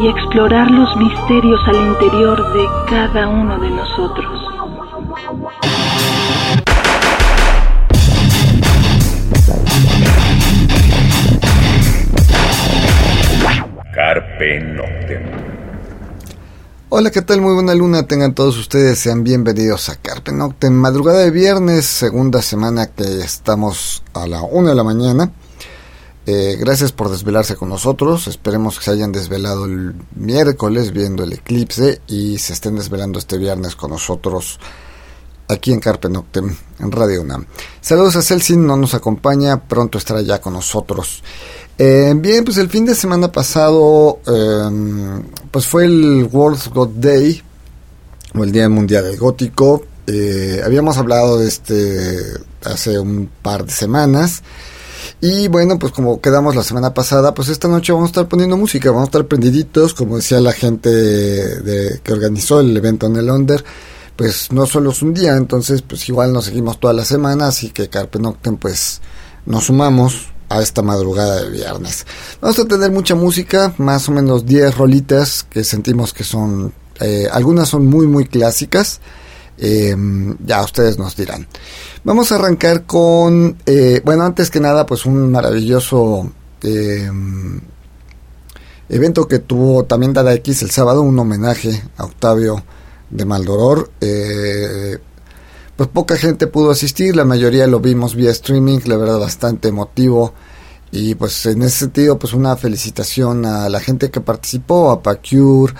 y explorar los misterios al interior de cada uno de nosotros. Carpe Noctem. Hola, ¿qué tal? Muy buena luna. Tengan todos ustedes, sean bienvenidos a Carpe Noctem. Madrugada de viernes, segunda semana que estamos a la una de la mañana. Eh, gracias por desvelarse con nosotros. Esperemos que se hayan desvelado el miércoles viendo el eclipse y se estén desvelando este viernes con nosotros aquí en Carpe Noctem, en Radio UNAM. Saludos a Celsin, no nos acompaña, pronto estará ya con nosotros. Eh, bien, pues el fin de semana pasado, em, pues fue el World God Day, o el Día Mundial del Gótico. Eh, habíamos hablado de este hace un par de semanas. Y bueno, pues como quedamos la semana pasada, pues esta noche vamos a estar poniendo música, vamos a estar prendiditos, como decía la gente de, que organizó el evento en el Londres, pues no solo es un día, entonces pues igual nos seguimos toda la semana, así que Carpe Noctem pues nos sumamos a esta madrugada de viernes. Vamos a tener mucha música, más o menos 10 rolitas que sentimos que son, eh, algunas son muy muy clásicas, eh, ya ustedes nos dirán. Vamos a arrancar con, eh, bueno, antes que nada, pues un maravilloso eh, evento que tuvo también Dada X el sábado, un homenaje a Octavio de Maldoror. Eh, pues poca gente pudo asistir, la mayoría lo vimos vía streaming, la verdad bastante emotivo. Y pues en ese sentido, pues una felicitación a la gente que participó, a Pacure,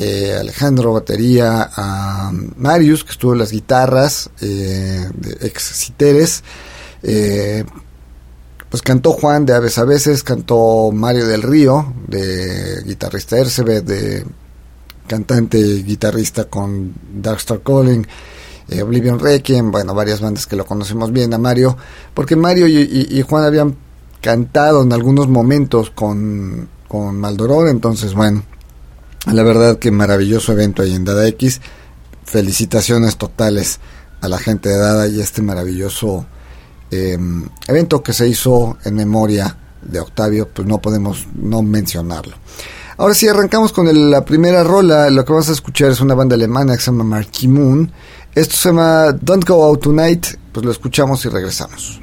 eh, Alejandro batería, a Marius que estuvo en las guitarras, eh, de ex Citeres, eh, pues cantó Juan de Aves a veces, cantó Mario del Río, de guitarrista Ercebet, de cantante y guitarrista con Darkstar Calling, eh, Oblivion Requiem, bueno, varias bandas que lo conocemos bien a Mario, porque Mario y, Juan habían cantado en algunos momentos con, con Maldoror, entonces bueno, la verdad que maravilloso evento ahí en Dada X. Felicitaciones totales a la gente de Dada y este maravilloso em, evento que se hizo en memoria de Octavio, pues no podemos no mencionarlo. Ahora sí, arrancamos con la primera rola. Lo que vamos a escuchar es una banda alemana que se llama Marquee Moon. Esto se llama Don't Go Out Tonight. Pues lo escuchamos y regresamos.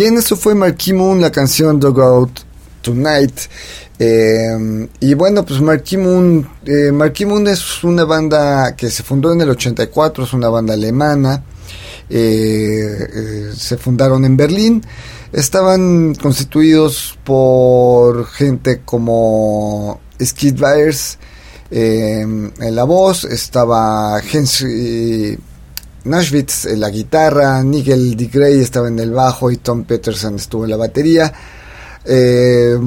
Bien, eso fue Marquee Moon, la canción Dog Out Tonight. Eh, y bueno, pues Marquee Moon, eh, Moon es una banda que se fundó en el 84, es una banda alemana. Eh, se fundaron en Berlín. Estaban constituidos por gente como Skid Byers en la voz, estaba Henry Nashvitz en la guitarra, Nigel D. Gray estaba en el bajo y Tom Peterson estuvo en la batería. Eh,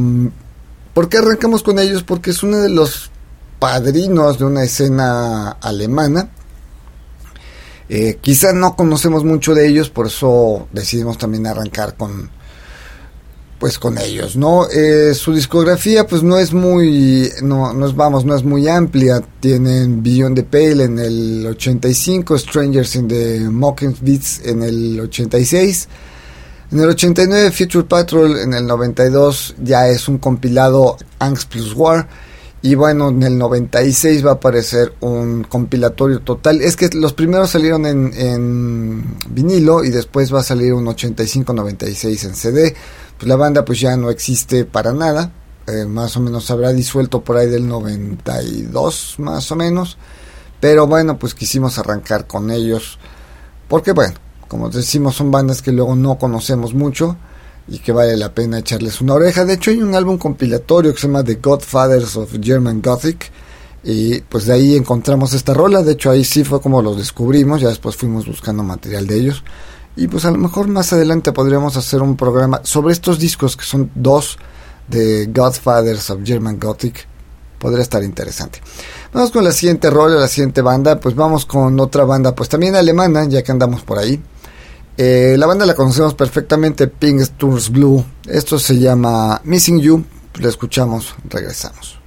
¿Por qué arrancamos con ellos? Porque es uno de los padrinos de una escena alemana. Eh, quizá no conocemos mucho de ellos, por eso decidimos también arrancar con, pues con ellos, ¿no? Eh, su discografía pues no es muy, no, vamos, no es muy amplia. Tienen Beyond the Pale en el 85, Strangers in the Mocking Beats en el 86. En el 89 Future Patrol, en el 92 ya es un compilado Angst plus War. Y bueno, en el 96 va a aparecer un compilatorio total. Es que los primeros salieron en, en vinilo y después va a salir un 85-96 en CD pues la banda pues ya no existe para nada, eh, más o menos habrá disuelto por ahí del 92 más o menos, pero bueno pues quisimos arrancar con ellos, porque bueno, como decimos son bandas que luego no conocemos mucho y que vale la pena echarles una oreja, de hecho hay un álbum compilatorio que se llama The Godfathers of German Gothic, y pues de ahí encontramos esta rola, de hecho ahí sí fue como los descubrimos, ya después fuimos buscando material de ellos. Y pues a lo mejor más adelante podríamos hacer un programa sobre estos discos que son dos de Godfathers of German Gothic. Podría estar interesante. Vamos con la siguiente rol, la siguiente banda. Pues vamos con otra banda, pues también alemana, ya que andamos por ahí. Eh, la banda la conocemos perfectamente, Pink Tours Blue. Esto se llama Missing You. La escuchamos, regresamos.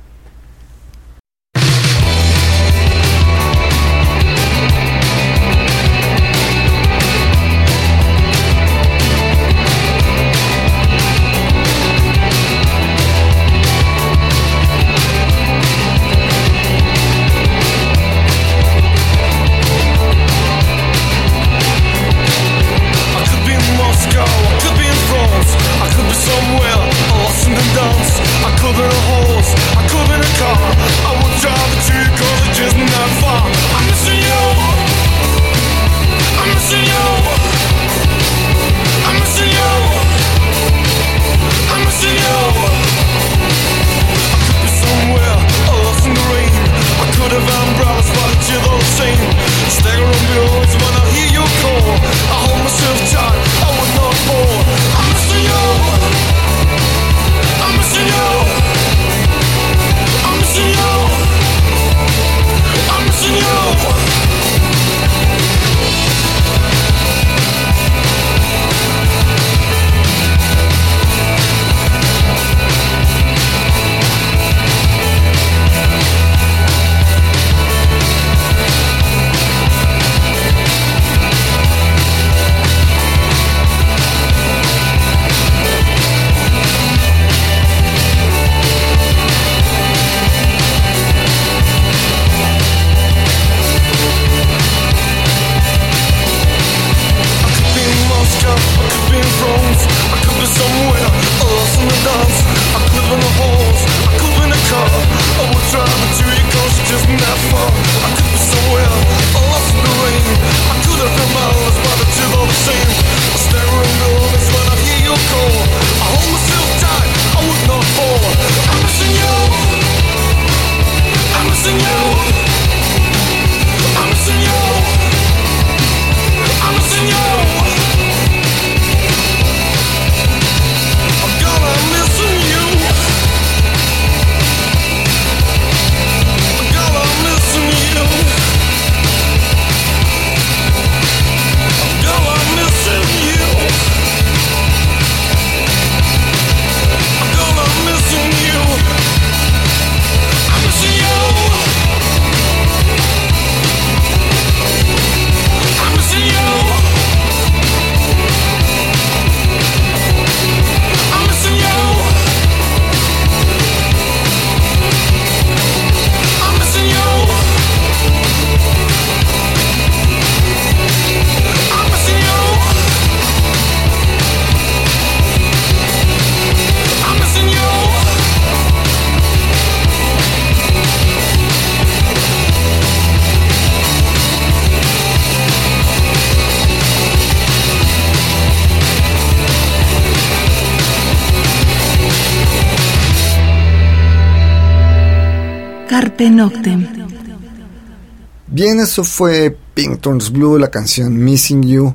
Bien, eso fue Pink Turns Blue, la canción Missing You.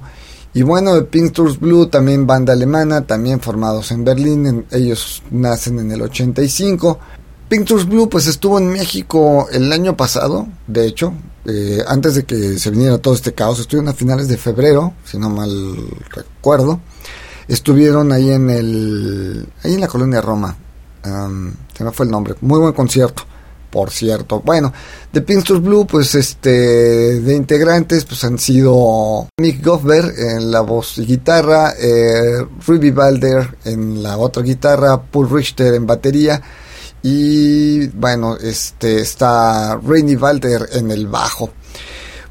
Y bueno, de Pink Turns Blue, también banda alemana, también formados en Berlín, ellos nacen en el 85. Pink Turns Blue pues estuvo en México el año pasado, de hecho, eh, antes de que se viniera todo este caos, estuvieron a finales de febrero, si no mal recuerdo. Estuvieron ahí en el ahí en la colonia Roma. se me fue el nombre. Muy buen concierto, por cierto. Bueno, de Pinsters Blue, pues este de integrantes pues han sido Nick Goffber en la voz y guitarra, eh, Ruby Balder en la otra guitarra, Paul Richter en batería y bueno, este está Rainy Walter en el bajo.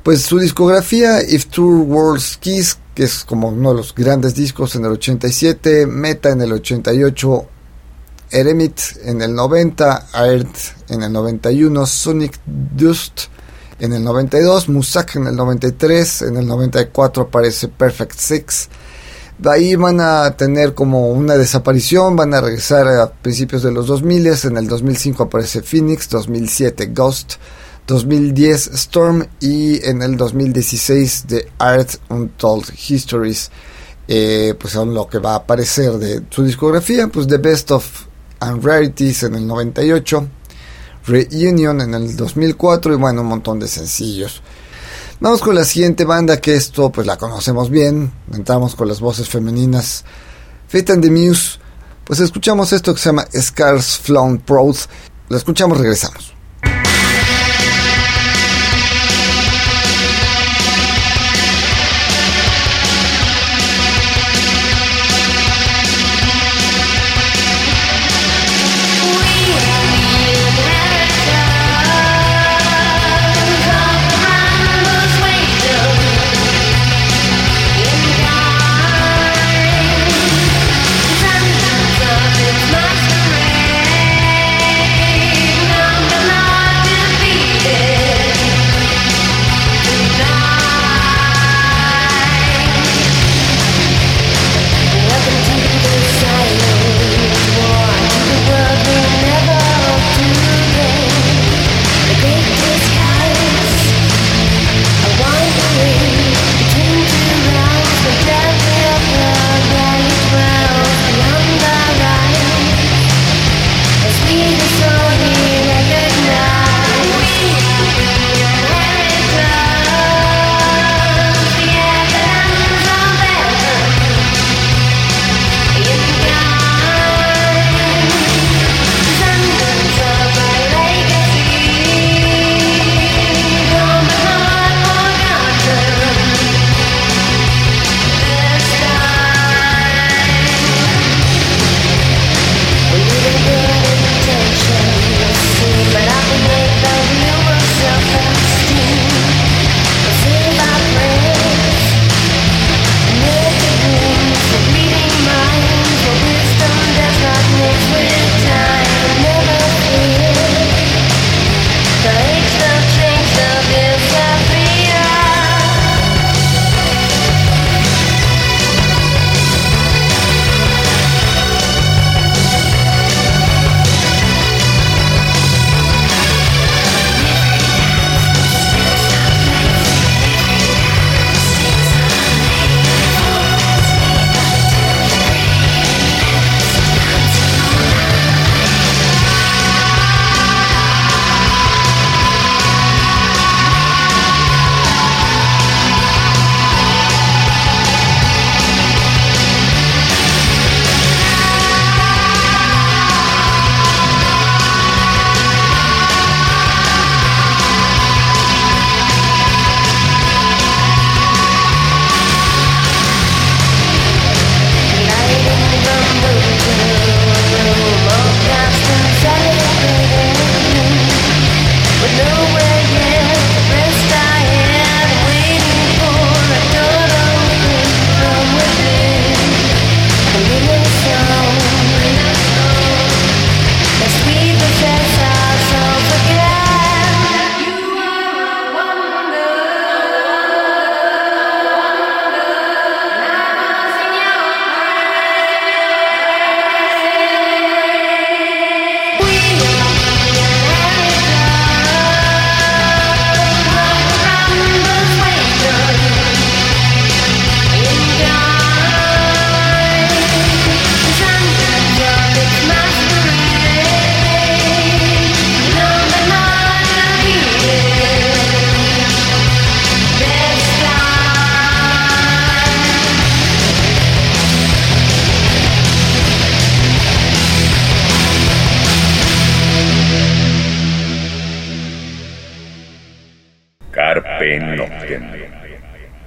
Pues su discografía If True Worlds Kiss, que es como uno de los grandes discos en el 87, Meta en el 88, Eremit en el 90, Earth en el 91, Sonic Dust en el 92, Musak en el 93, en el 94 aparece Perfect Six. De ahí van a tener como una desaparición, van a regresar a principios de los 2000, en el 2005 aparece Phoenix, 2007 Ghost, 2010 Storm y en el 2016 The Art Untold Histories, eh, pues son lo que va a aparecer de su discografía, pues The Best of and Rarities en el 98, Reunion en el 2004 y bueno, un montón de sencillos. Vamos con la siguiente banda que esto pues la conocemos bien. Entramos con las voces femeninas. Fate and the Muse. Pues escuchamos esto que se llama Scars Flown Proud. Lo escuchamos, regresamos.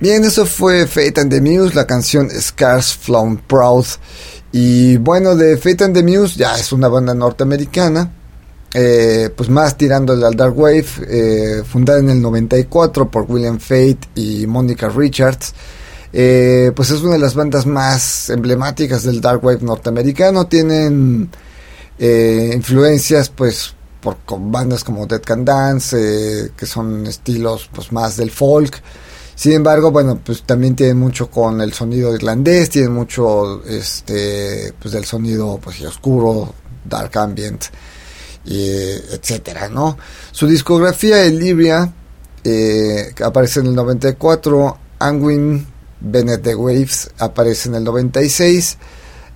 Bien, eso fue Fate and the Muse, la canción Scars Flown Proud. Y bueno, de Fate and the Muse ya es una banda norteamericana, eh, pues más tirándole al Dark Wave, eh, fundada en el 94 por William Fate y Monica Richards. Eh, pues es una de las bandas más emblemáticas del Dark Wave norteamericano. Tienen influencias, pues, por con bandas como Dead Can Dance, que son estilos, pues, más del folk. Sin embargo, bueno, pues también tienen mucho con el sonido irlandés, tienen mucho, este, pues del sonido, pues, oscuro, dark ambient y etcétera, ¿no? Su discografía Illyria eh, aparece en el 94, Angwin Bennett the Waves aparece en el 96,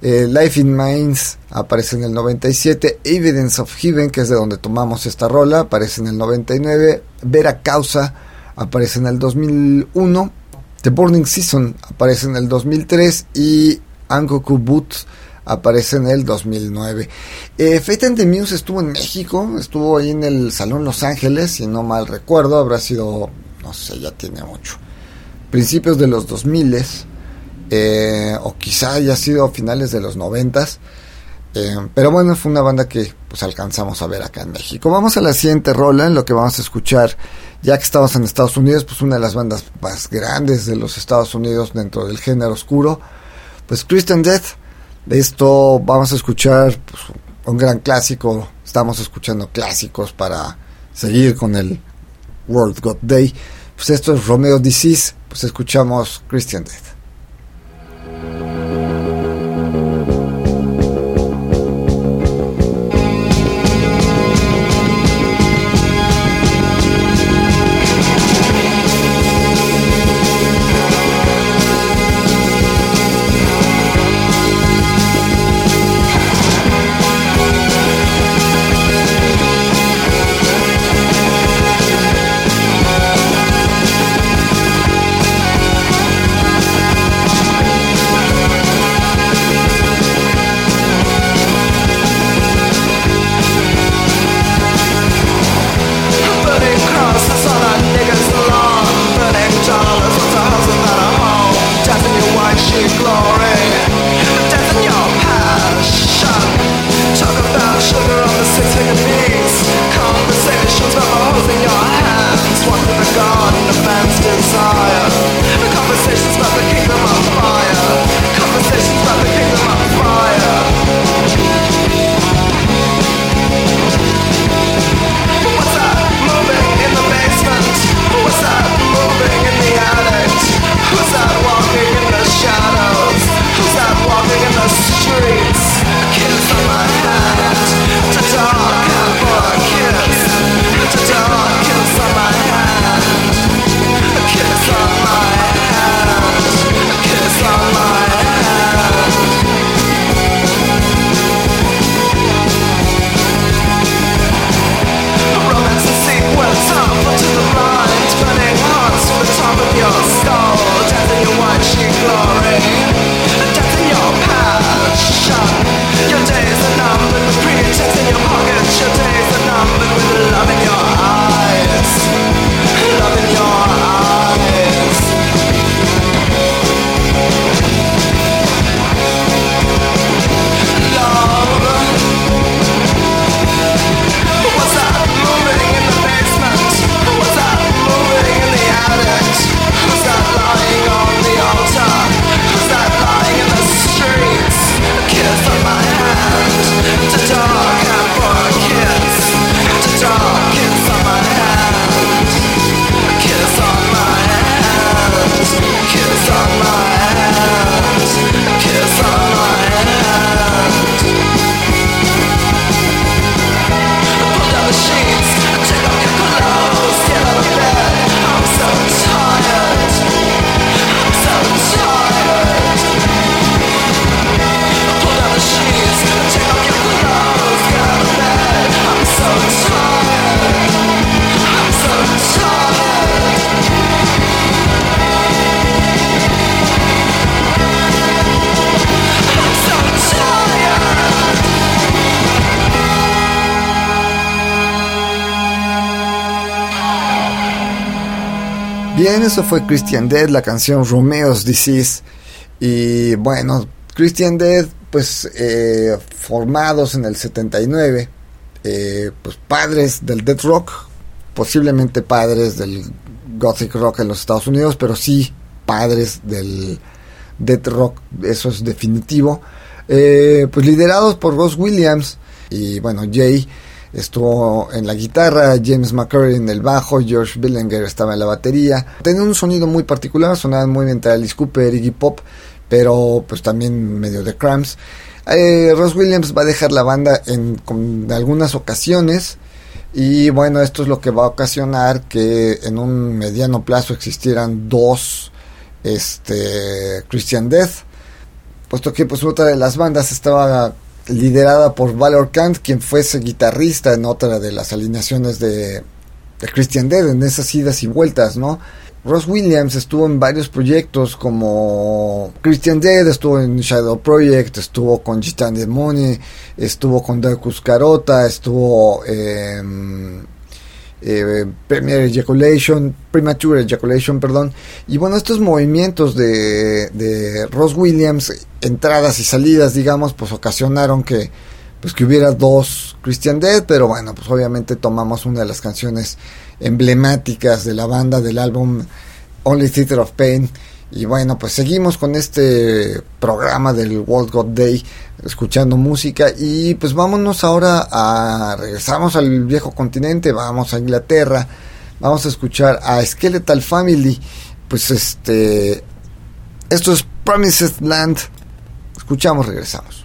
eh, Life in Minds aparece en el 97, Evidence of Heaven, que es de donde tomamos esta rola, aparece en el 99, Vera Causa aparece en el 2001, The Burning Season aparece en el 2003 y Angoku Boots aparece en el 2009. Eh, and the Muse estuvo en México, estuvo ahí en el Salón Los Ángeles, si no mal recuerdo, habrá sido, no sé, ya tiene mucho. Principios de los 2000 eh, o quizá haya sido finales de los 90 eh, pero bueno, fue una banda que pues alcanzamos a ver acá en México. Vamos a la siguiente rola, en lo que vamos a escuchar, ya que estamos en Estados Unidos, pues una de las bandas más grandes de los Estados Unidos dentro del género oscuro, pues Christian Death de esto vamos a escuchar pues, un gran clásico. Estamos escuchando clásicos para seguir con el World God Day. Pues esto es Romeo Disease. Pues escuchamos Christian Death. Bien, eso fue Christian Dead, la canción Romeo's Disease. Y bueno, Christian Dead, pues eh, formados en el 79, eh, pues padres del Death Rock, posiblemente padres del Gothic Rock en los Estados Unidos, pero sí padres del Death Rock, eso es definitivo. Eh, pues liderados por Ross Williams y bueno, Jay estuvo en la guitarra, James McCurry en el bajo, George Billinger estaba en la batería. Tenía un sonido muy particular, sonaban muy bien Alice Cooper, Iggy Pop, pero pues también medio de Cramps. Eh, Ross Williams va a dejar la banda en, algunas ocasiones y bueno, esto es lo que va a ocasionar que en un mediano plazo existieran dos este, Christian Death, puesto que pues otra de las bandas estaba liderada por Valor Kant, quien fuese guitarrista en otra de las alineaciones de, Christian Dead, en esas idas y vueltas, ¿no? Ross Williams estuvo en varios proyectos como Christian Dead, estuvo en Shadow Project, estuvo con Gitan Demone, estuvo con Darkus Carota, estuvo en eh, Premier Ejaculation, Premature Ejaculation, perdón. Y bueno, estos movimientos de, de Ross Williams, entradas y salidas, digamos, pues ocasionaron que pues que hubiera dos Christian Dead, pero bueno, pues obviamente tomamos una de las canciones emblemáticas de la banda del álbum Only Theater of Pain y bueno, pues seguimos con este programa del World God Day, escuchando música. Y pues vámonos ahora a regresamos al viejo continente, vamos a Inglaterra, vamos a escuchar a Skeletal Family, pues este, esto es Promised Land, escuchamos, regresamos.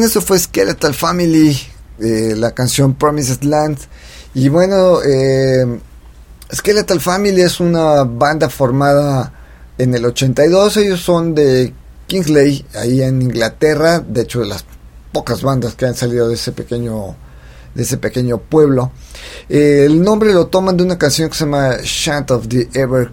Eso fue Skeletal Family, eh, la canción Promised Land. Y bueno, eh, Skeletal Family es una banda formada en el 82. Ellos son de Kingsley, ahí en Inglaterra. De hecho, de las pocas bandas que han salido de ese pequeño, de ese pequeño pueblo. Eh, el nombre lo toman de una canción que se llama Chant of the Ever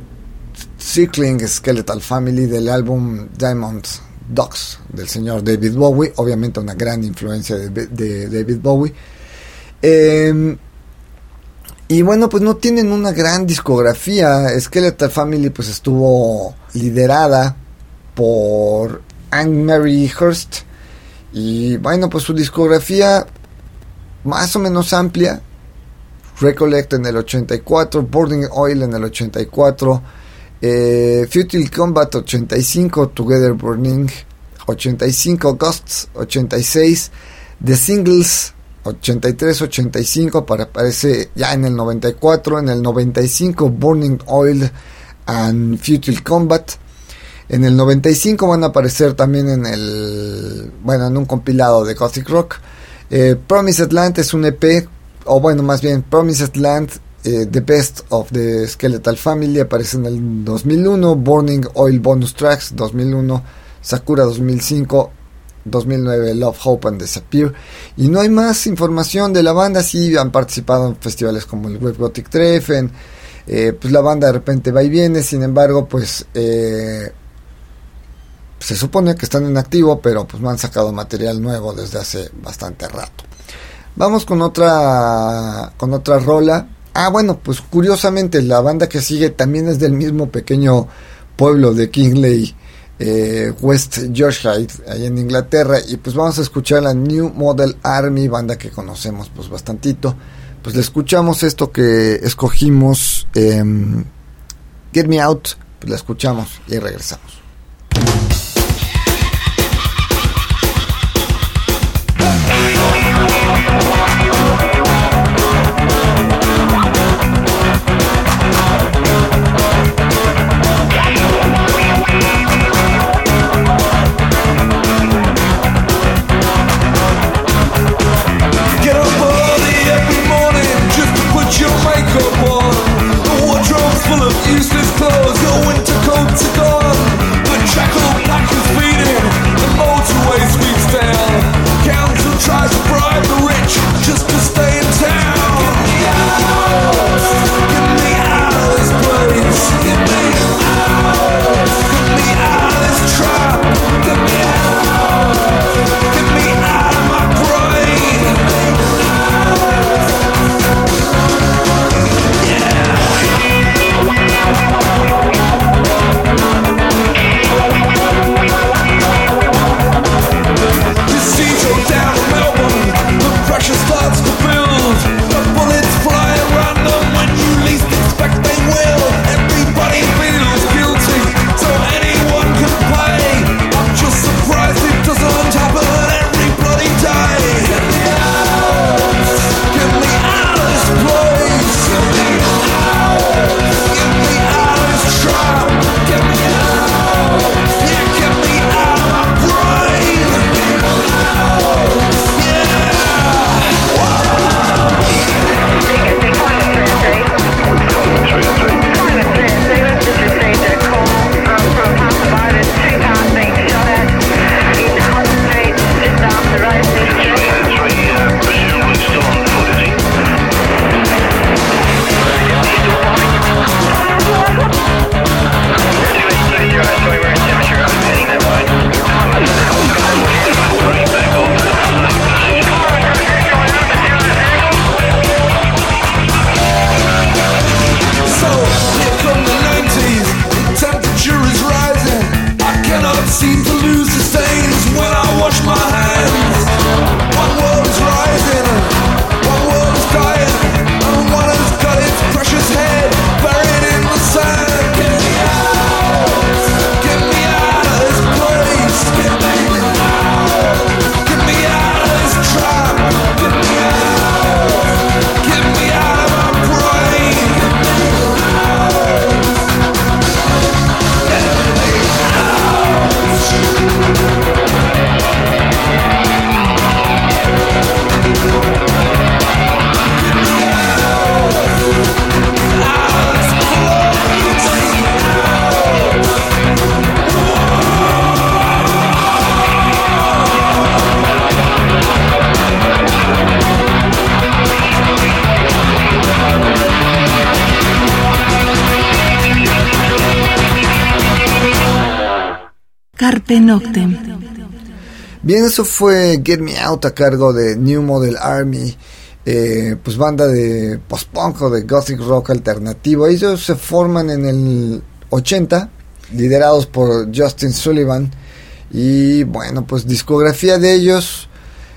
Circling Skeletal Family del álbum Diamond Dogs del señor David Bowie, obviamente una gran influencia de, David Bowie. Em, y bueno, pues no tienen una gran discografía. Skeletal Family pues estuvo liderada por Anne Mary Hurst. Y bueno, pues su discografía más o menos amplia. Recollect en el 84, Boarding Oil en el 84, eh, Futile Combat 85, Together Burning 85, Ghosts 86, The Singles 83-85 para aparece ya en el 94, en el 95 Burning Oil and Futile Combat. En el 95 van a aparecer también en el bueno en un compilado de Gothic Rock. Eh, Promised Land es un EP o bueno más bien Promised Land eh, The Best of the Skeletal Family aparece en el 2001, Burning Oil Bonus Tracks 2001, Sakura 2005, 2009 Love, Hope and Disappear. Y no hay más información de la banda, sí han participado en festivales como el Web Gothic Treffen, eh, pues la banda de repente va y viene, sin embargo pues eh, se supone que están en activo, pero pues no han sacado material nuevo desde hace bastante rato. Vamos con otra con otra rola Ah, bueno, pues curiosamente la banda que sigue también es del mismo pequeño pueblo de Kingley, eh, West Yorkshire, ahí en Inglaterra. Y pues vamos a escuchar la New Model Army, banda que conocemos pues bastantito. Pues le escuchamos esto que escogimos, em, Get Me Out, pues la escuchamos y regresamos. Bien, eso fue Get Me Out a cargo de New Model Army, eh, pues banda de post-punk o de gothic rock alternativo. Ellos se forman en el 80, liderados por Justin Sullivan. Y bueno, pues discografía de ellos,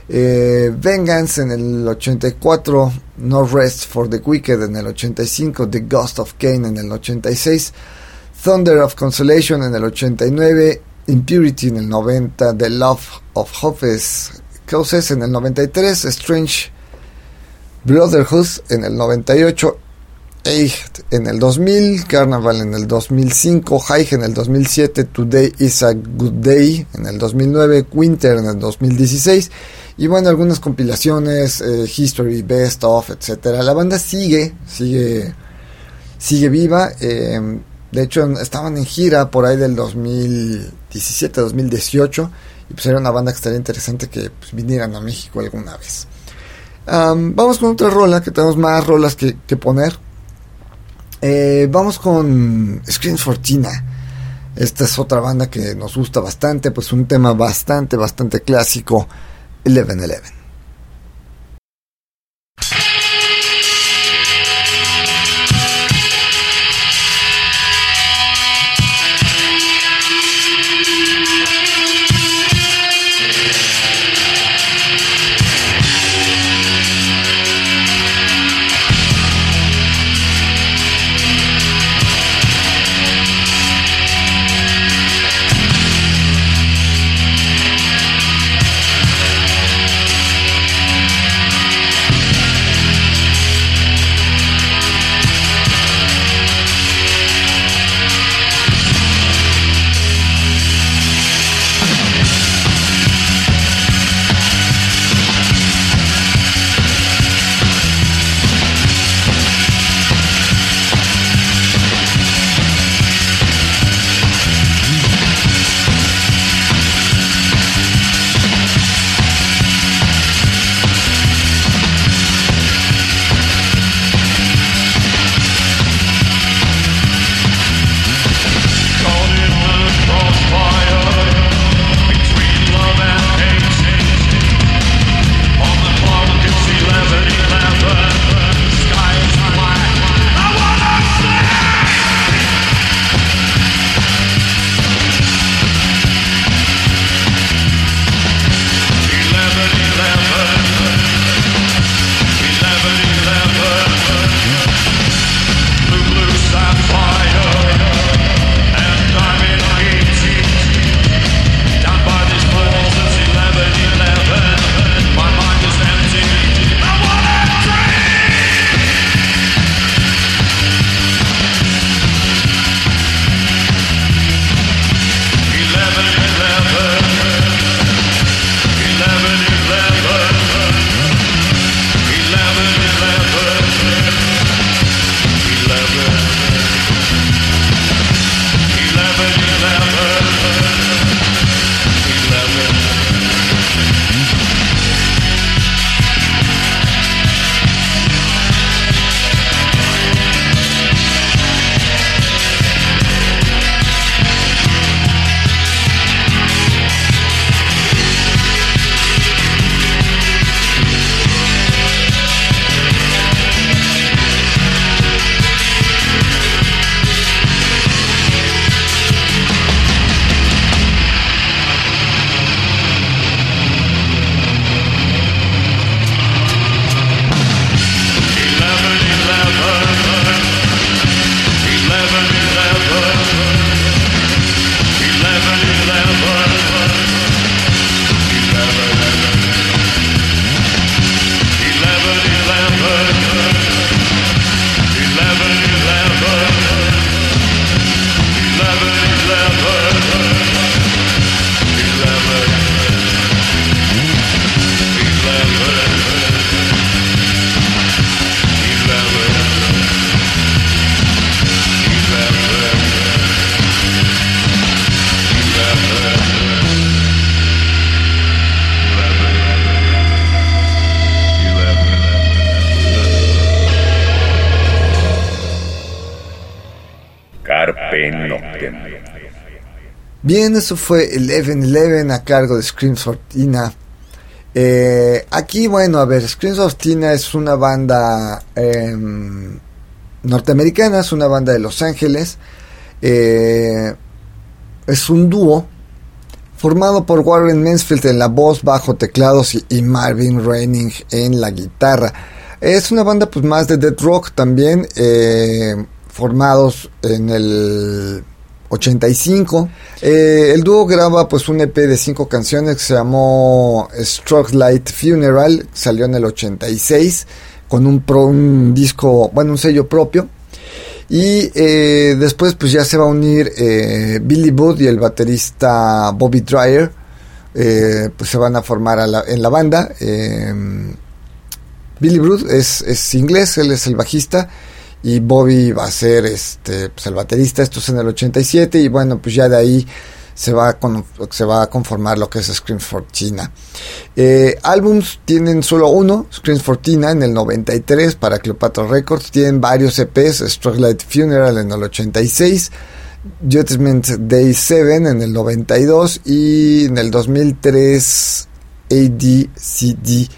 eh, Vengeance en el 84, No Rest for the Wicked en el 85, The Ghost of Cain en el 86, Thunder of Consolation en el 89, Impurity en el 90, The Love of Hopes Causes en el 93, Strange Brotherhood en el 98, Eight en el 2000, Carnival en el 2005, High en el 2007, Today is a Good Day en el 2009, Winter en el 2016 y bueno, algunas compilaciones, eh, History, Best of, etcétera. La banda sigue, sigue, sigue viva. Eh, de hecho, estaban en gira por ahí del 2017, 2018. Y pues era una banda que estaría interesante que pues, vinieran a México alguna vez. vamos con otra rola, que tenemos más rolas que, poner. Eh, vamos con Screens Fortina. Esta es otra banda que nos gusta bastante, pues un tema bastante, bastante clásico. 1111. Bien, eso fue Eleven Eleven a cargo de Screams Fortina. Eh, aquí, bueno, a ver, Screams Fortina es una banda em, norteamericana, es una banda de Los Ángeles. Eh, es un dúo formado por Warren Mansfield en la voz, bajo, teclados y, Marvin Reining en la guitarra. Es una banda pues más de death rock también, eh, formados en el 85. Eh, el dúo graba pues un EP de cinco canciones que se llamó Stroke Light Funeral, salió en el 86 con un, pro, un disco, bueno, un sello propio. Y eh, después pues ya se va a unir eh, Billy Booth y el baterista Bobby Dreyer. Eh, pues se van a formar en la banda. Billy Booth es, es, inglés, él es el bajista. Y Bobby va a ser este, pues el baterista. Esto es en el 87. Y bueno, pues ya de ahí se va a, se va a conformar lo que es Screams for Tina. Eh, álbums tienen solo uno, Screams for Tina en el 93 para Cleopatra Records. Tienen varios EPs, Light Funeral en el 86. Judgment Day 7 en el 92 y en el 2003 ADCD,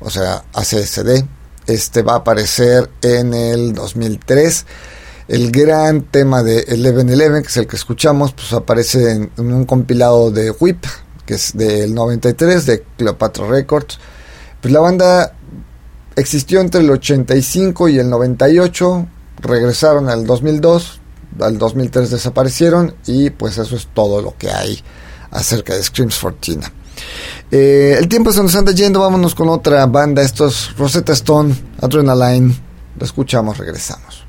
o sea, ACSD. Este va a aparecer en el 2003 el gran tema de Eleven Eleven, que es el que escuchamos, pues aparece en, un compilado de Whip, que es del 93, de Cleopatra Records. Pues la banda existió entre el 85 y el 98, regresaron al 2002, al 2003 desaparecieron y pues eso es todo lo que hay acerca de Screams for Tina. Eh, el tiempo se nos anda yendo, vámonos con otra banda, estos Rosetta Stone, Adrenaline, lo escuchamos, regresamos.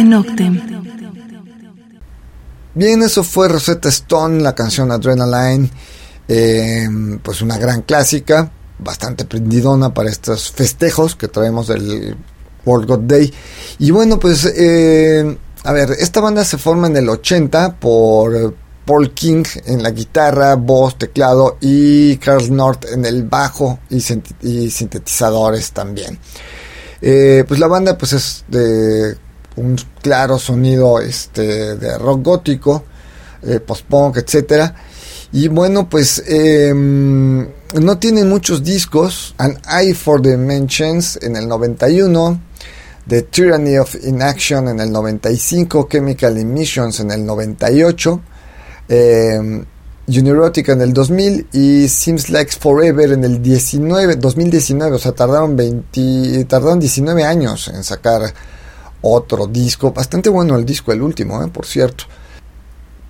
Carpe Noctem. Bien, eso fue Rosetta Stone, la canción Adrenaline. Eh, pues una gran clásica, bastante prendidona para estos festejos que traemos del World God Day. Y bueno, pues, eh, a ver, esta banda se forma en el 80 por Paul King en la guitarra, voz, teclado y Carl North en el bajo y, sintetizadores también. Eh, pues la banda pues es de un claro sonido este, de rock gótico, eh, post-punk, etcétera. Y bueno, pues em, no tienen muchos discos. An Eye for the Mentions en el 91, The Tyranny of Inaction en el 95, Chemical Emissions en el 98, eh, Unirotica en el 2000 y Seems Like Forever en el 19, 2019, o sea, tardaron 20, tardaron 19 años en sacar otro disco, bastante bueno el disco, el último, eh, por cierto.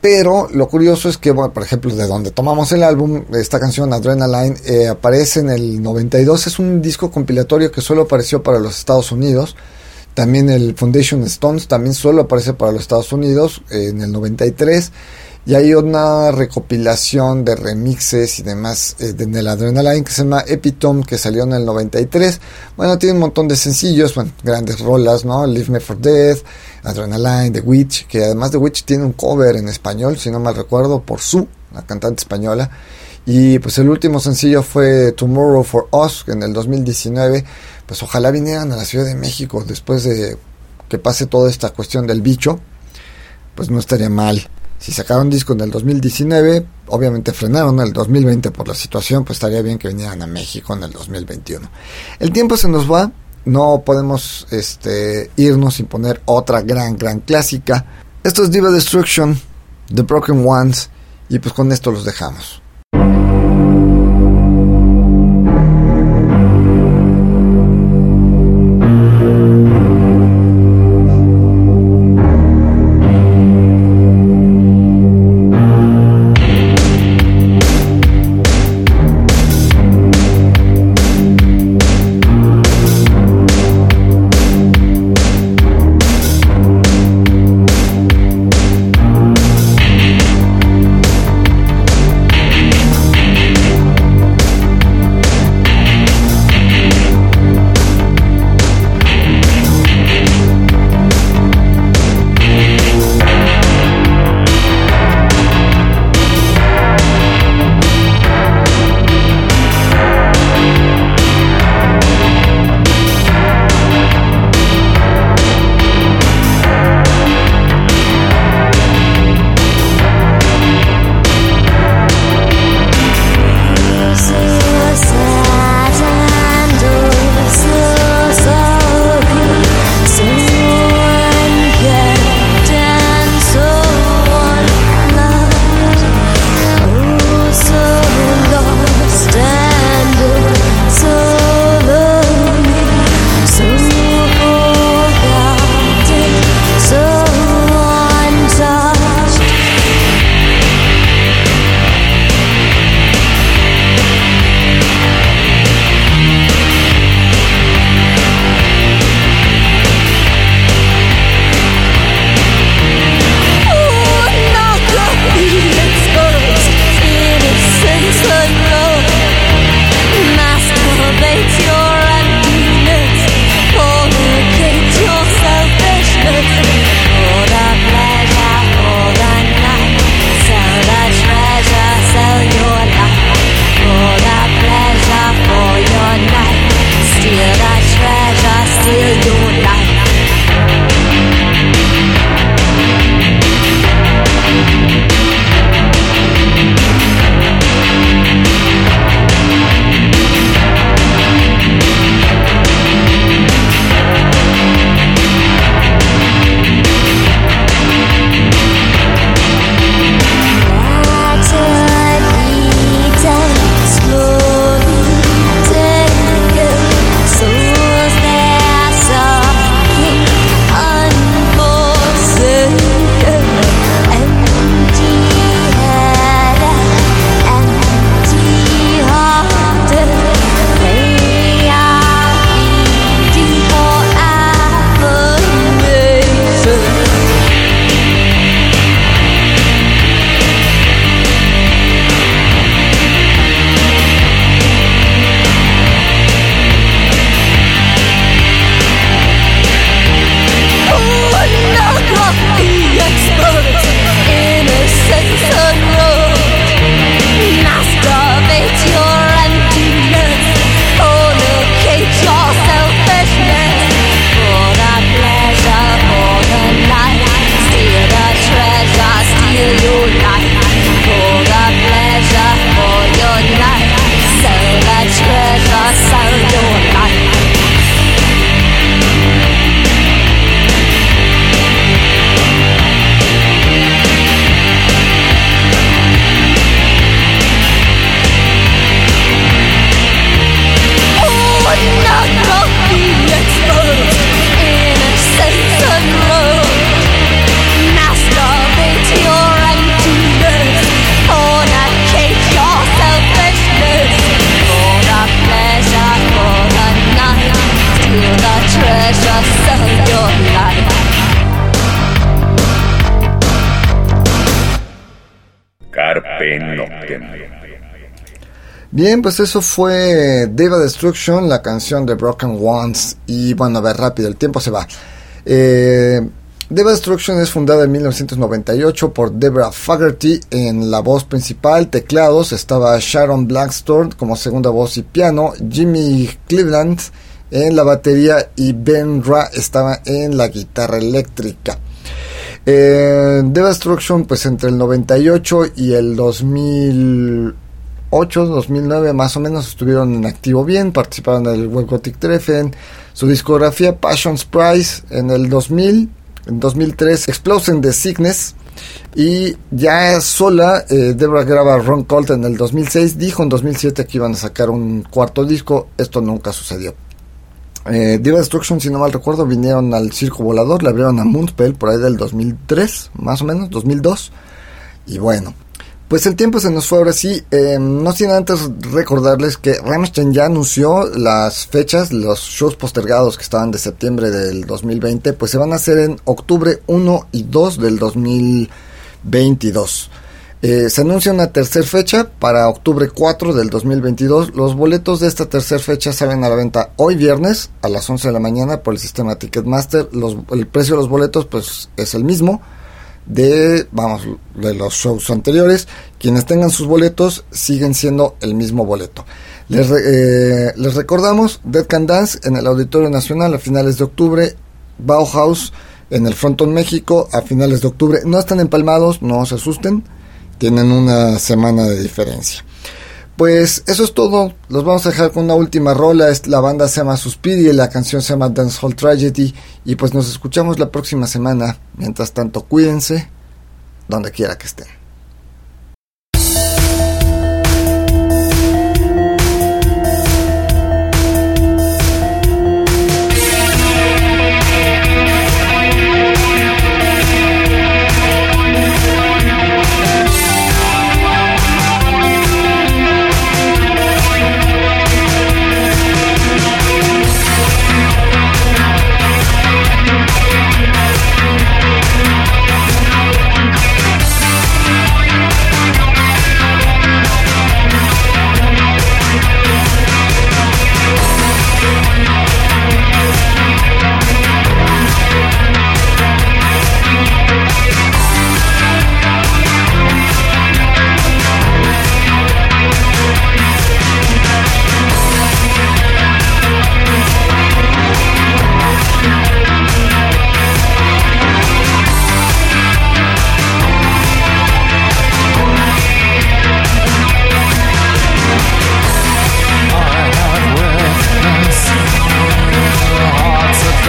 Pero lo curioso es que, bueno, por ejemplo, de donde tomamos el álbum, esta canción Adrenaline eh, aparece en el 92, es un disco compilatorio que solo apareció para los Estados Unidos. También el Foundation Stones también solo aparece para los Estados Unidos en el 93. Y hay una recopilación de remixes y demás eh, de, Adrenaline que se llama Epitome, que salió en el 93. Bueno, tiene un montón de sencillos, bueno, grandes rolas, ¿no? Leave Me for Death, Adrenaline, The Witch, que además The Witch tiene un cover en español, si no mal recuerdo, por su, la cantante española. Y pues el último sencillo fue Tomorrow for Us, en el 2019. Pues ojalá vinieran a la Ciudad de México después de que pase toda esta cuestión del bicho. Pues no estaría mal. Si sacaron disco en el 2019, obviamente frenaron en el 2020 por la situación, pues estaría bien que vinieran a México en el 2021. El tiempo se nos va, no podemos este, irnos sin poner otra gran, gran clásica. Esto es Diva Destruction, The Broken Ones, y pues con esto los dejamos. Bien, pues eso fue Deva Destruction, la canción de Broken Ones. Y bueno, a ver, rápido, el tiempo se va. Eh, Deva Destruction es fundada en 1998 por Deborah Fagerty en la voz principal, teclados, estaba Sharon Blackstone como segunda voz y piano, Jimmy Cleveland en la batería y Ben Ra estaba en la guitarra eléctrica. Eh, Destruction, pues entre el 98 y el 2008, 2009 más o menos estuvieron en activo bien, participaron en el World Gothic Treffen, su discografía Passions Prize en el 2000, en 2003 Explosion the Sickness y ya sola eh, Deborah graba Ron Colt en el 2006, dijo en 2007 que iban a sacar un cuarto disco, esto nunca sucedió. Eh, Diva Destruction, si no mal recuerdo, vinieron al Circo Volador, le abrieron a Moonspell por ahí del 2003, más o menos, 2002. Y bueno, pues el tiempo se nos fue ahora sí. Eh, no sin antes recordarles que Rammstein ya anunció las fechas, los shows postergados que estaban de septiembre del 2020, pues se van a hacer en octubre 1 y 2 del 2022. Eh, se anuncia una tercera fecha para octubre 4 del 2022. Los boletos de esta tercera fecha salen a la venta hoy viernes a las 11 de la mañana por el sistema Ticketmaster. Los, el precio de los boletos pues es el mismo de, vamos, de los shows anteriores. Quienes tengan sus boletos siguen siendo el mismo boleto. Les, eh, les recordamos Dead Can Dance en el Auditorio Nacional a finales de octubre. Bauhaus en el Fronton México a finales de octubre. No están empalmados, no se asusten tienen una semana de diferencia. Pues eso es todo. Los vamos a dejar con una última rola. La banda se llama Suspiria la canción se llama Dancehall Tragedy. Y pues nos escuchamos la próxima semana. Mientras tanto, cuídense donde quiera que estén.